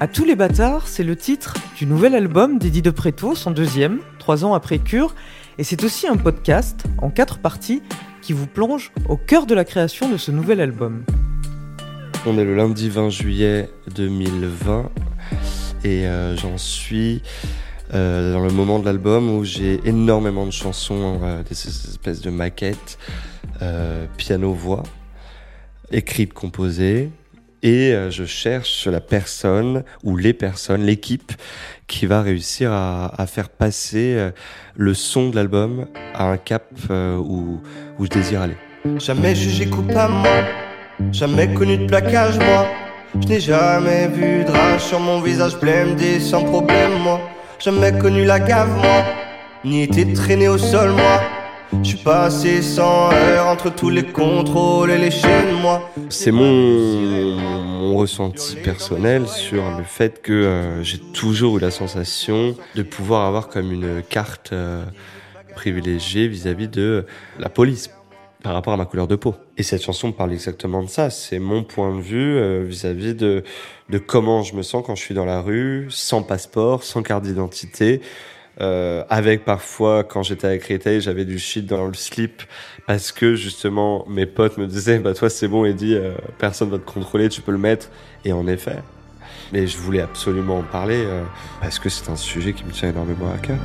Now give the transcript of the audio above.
À tous les bâtards, c'est le titre du nouvel album d'Eddie Depreto, son deuxième, trois ans après Cure, et c'est aussi un podcast en quatre parties qui vous plonge au cœur de la création de ce nouvel album. On est le lundi 20 juillet 2020 et euh, j'en suis euh, dans le moment de l'album où j'ai énormément de chansons, euh, des espèces de maquettes, piano-voix, écrites, composées, et euh, je cherche la personne ou les personnes, l'équipe qui va réussir à, faire passer euh, le son de l'album à un cap euh, où, où je désire aller. Jamais jugé coupable, moi. Jamais connu de plaquage, moi. Je n'ai jamais vu de rage sur mon visage blême sans problème, moi. Jamais connu la gave, moi. Ni été traîné au sol, moi. Je suis passé sans heure entre tous les contrôles et les chaînes, moi. C'est mon, ressenti personnel sur le fait que euh, j'ai toujours eu la sensation de pouvoir avoir comme une carte euh, privilégiée vis-à-vis de la police par rapport à ma couleur de peau. Et cette chanson parle exactement de ça. C'est mon point de vue euh, vis-à-vis de, de comment je me sens quand je suis dans la rue, sans passeport, sans carte d'identité, euh, avec parfois, quand j'étais avec Retail, j'avais du shit dans le slip parce que justement mes potes me disaient bah toi c'est bon Eddie, euh, personne va te contrôler, tu peux le mettre. Et en effet, mais je voulais absolument en parler euh, parce que c'est un sujet qui me tient énormément à cœur.